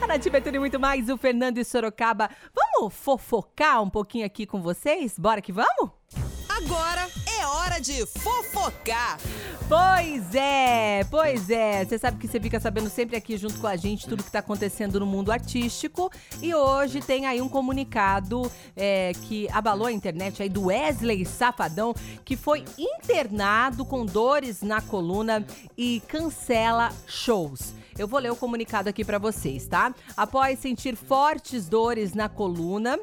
A Nativa tudo e muito mais, o Fernando e Sorocaba. Vamos fofocar um pouquinho aqui com vocês? Bora que vamos? Hora de fofocar. Pois é, pois é. Você sabe que você fica sabendo sempre aqui junto com a gente tudo que tá acontecendo no mundo artístico. E hoje tem aí um comunicado é, que abalou a internet aí do Wesley Safadão, que foi internado com dores na coluna e cancela shows. Eu vou ler o comunicado aqui para vocês, tá? Após sentir fortes dores na coluna,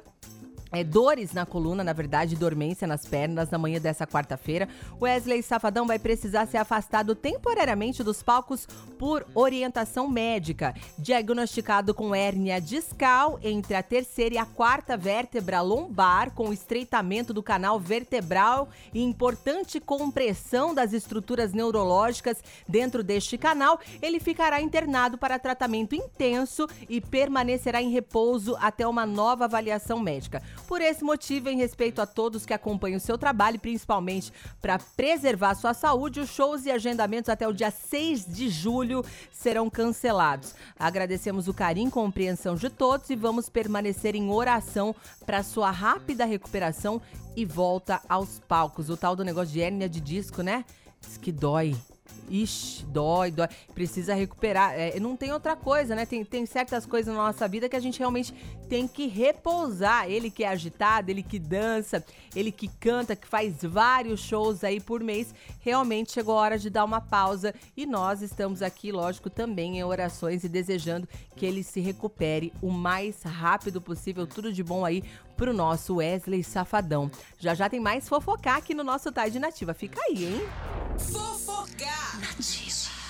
é, dores na coluna, na verdade, dormência nas pernas na manhã dessa quarta-feira. Wesley Safadão vai precisar ser afastado temporariamente dos palcos por orientação médica. Diagnosticado com hérnia discal entre a terceira e a quarta vértebra lombar, com estreitamento do canal vertebral e importante compressão das estruturas neurológicas dentro deste canal, ele ficará internado para tratamento intenso e permanecerá em repouso até uma nova avaliação médica. Por esse motivo, em respeito a todos que acompanham o seu trabalho, principalmente para preservar sua saúde, os shows e agendamentos até o dia 6 de julho serão cancelados. Agradecemos o carinho e compreensão de todos e vamos permanecer em oração para sua rápida recuperação e volta aos palcos. O tal do negócio de hérnia de disco, né? Diz que dói. Ixi, dói, dói. Precisa recuperar. É, não tem outra coisa, né? Tem, tem certas coisas na nossa vida que a gente realmente tem que repousar. Ele que é agitado, ele que dança, ele que canta, que faz vários shows aí por mês. Realmente chegou a hora de dar uma pausa. E nós estamos aqui, lógico, também em orações e desejando que ele se recupere o mais rápido possível. Tudo de bom aí pro nosso Wesley Safadão. Já já tem mais fofocar aqui no nosso Tarde Nativa. Fica aí, hein? Fofocar. Nativa.